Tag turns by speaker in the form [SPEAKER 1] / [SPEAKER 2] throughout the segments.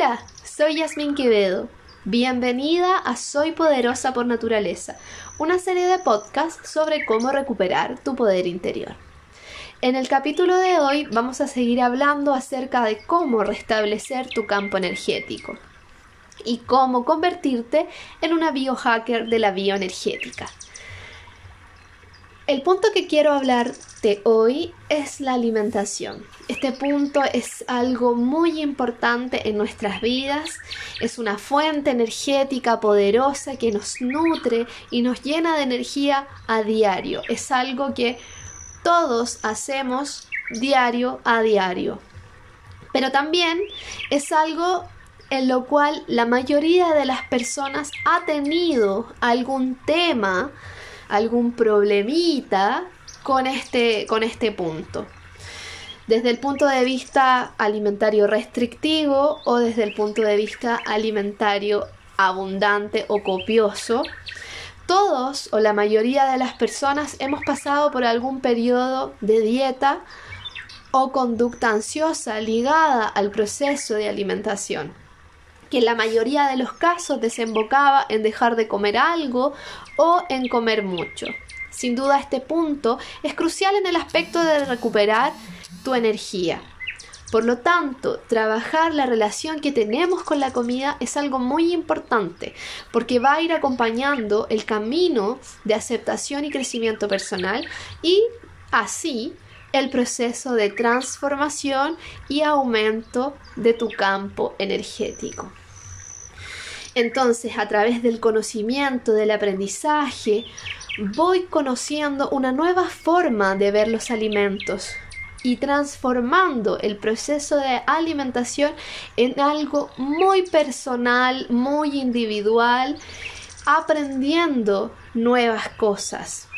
[SPEAKER 1] Hola, soy Yasmin Quevedo. Bienvenida a Soy Poderosa por Naturaleza, una serie de podcasts sobre cómo recuperar tu poder interior. En el capítulo de hoy vamos a seguir hablando acerca de cómo restablecer tu campo energético y cómo convertirte en una biohacker de la bioenergética. El punto que quiero hablarte hoy es la alimentación. Este punto es algo muy importante en nuestras vidas, es una fuente energética poderosa que nos nutre y nos llena de energía a diario. Es algo que todos hacemos diario a diario. Pero también es algo en lo cual la mayoría de las personas ha tenido algún tema algún problemita con este, con este punto. Desde el punto de vista alimentario restrictivo o desde el punto de vista alimentario abundante o copioso, todos o la mayoría de las personas hemos pasado por algún periodo de dieta o conducta ansiosa ligada al proceso de alimentación que en la mayoría de los casos desembocaba en dejar de comer algo o en comer mucho. Sin duda este punto es crucial en el aspecto de recuperar tu energía. Por lo tanto, trabajar la relación que tenemos con la comida es algo muy importante porque va a ir acompañando el camino de aceptación y crecimiento personal y así el proceso de transformación y aumento de tu campo energético. Entonces, a través del conocimiento, del aprendizaje, voy conociendo una nueva forma de ver los alimentos y transformando el proceso de alimentación en algo muy personal, muy individual, aprendiendo nuevas cosas.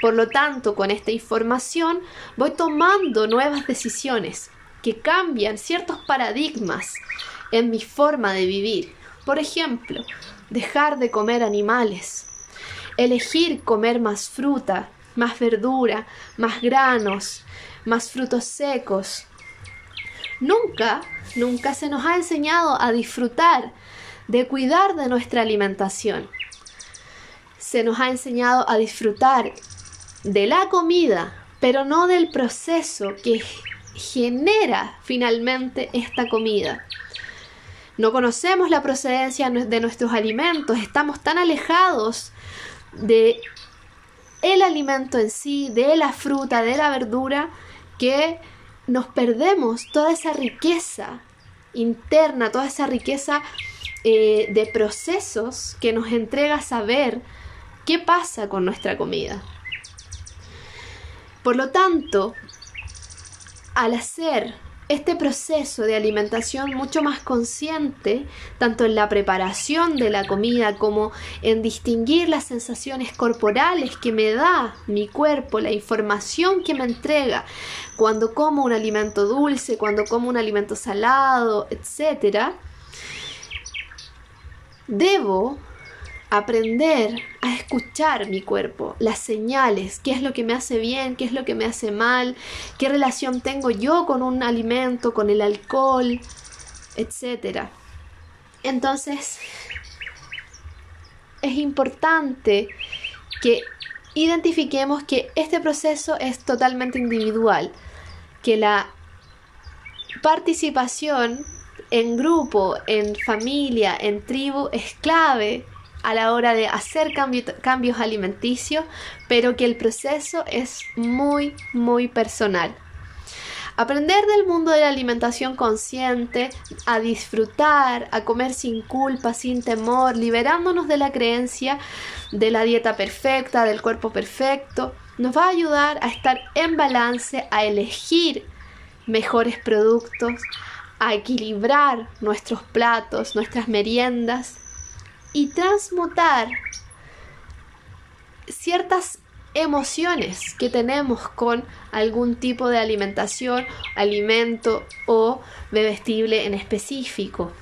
[SPEAKER 1] Por lo tanto, con esta información voy tomando nuevas decisiones que cambian ciertos paradigmas en mi forma de vivir. Por ejemplo, dejar de comer animales, elegir comer más fruta, más verdura, más granos, más frutos secos. Nunca, nunca se nos ha enseñado a disfrutar, de cuidar de nuestra alimentación. Se nos ha enseñado a disfrutar de la comida, pero no del proceso que genera finalmente esta comida. No conocemos la procedencia de nuestros alimentos, estamos tan alejados de el alimento en sí, de la fruta, de la verdura, que nos perdemos toda esa riqueza interna, toda esa riqueza eh, de procesos que nos entrega saber qué pasa con nuestra comida. Por lo tanto, al hacer este proceso de alimentación mucho más consciente, tanto en la preparación de la comida como en distinguir las sensaciones corporales que me da mi cuerpo, la información que me entrega cuando como un alimento dulce, cuando como un alimento salado, etc. Debo aprender a escuchar mi cuerpo, las señales, qué es lo que me hace bien, qué es lo que me hace mal, qué relación tengo yo con un alimento, con el alcohol, etc. Entonces, es importante que identifiquemos que este proceso es totalmente individual, que la participación en grupo, en familia, en tribu es clave a la hora de hacer cambios alimenticios, pero que el proceso es muy, muy personal. Aprender del mundo de la alimentación consciente, a disfrutar, a comer sin culpa, sin temor, liberándonos de la creencia de la dieta perfecta, del cuerpo perfecto, nos va a ayudar a estar en balance, a elegir mejores productos, a equilibrar nuestros platos, nuestras meriendas y transmutar ciertas emociones que tenemos con algún tipo de alimentación, alimento o bebestible en específico.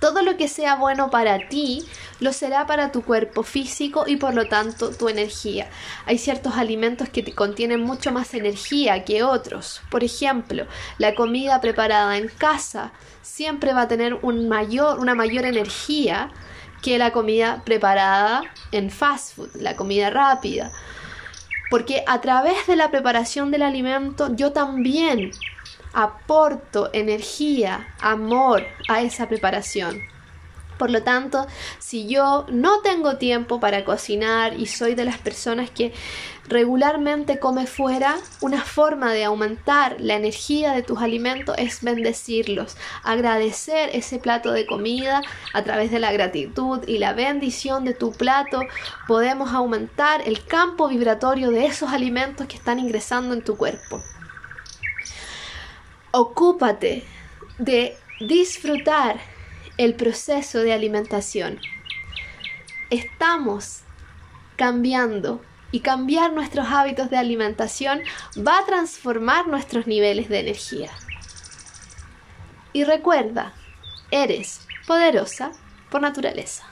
[SPEAKER 1] Todo lo que sea bueno para ti lo será para tu cuerpo físico y por lo tanto tu energía. Hay ciertos alimentos que contienen mucho más energía que otros. Por ejemplo, la comida preparada en casa siempre va a tener una mayor energía que la comida preparada en fast food, la comida rápida. Porque a través de la preparación del alimento yo también aporto energía, amor a esa preparación. Por lo tanto, si yo no tengo tiempo para cocinar y soy de las personas que regularmente come fuera, una forma de aumentar la energía de tus alimentos es bendecirlos, agradecer ese plato de comida a través de la gratitud y la bendición de tu plato. Podemos aumentar el campo vibratorio de esos alimentos que están ingresando en tu cuerpo. Ocúpate de disfrutar el proceso de alimentación. Estamos cambiando y cambiar nuestros hábitos de alimentación va a transformar nuestros niveles de energía. Y recuerda, eres poderosa por naturaleza.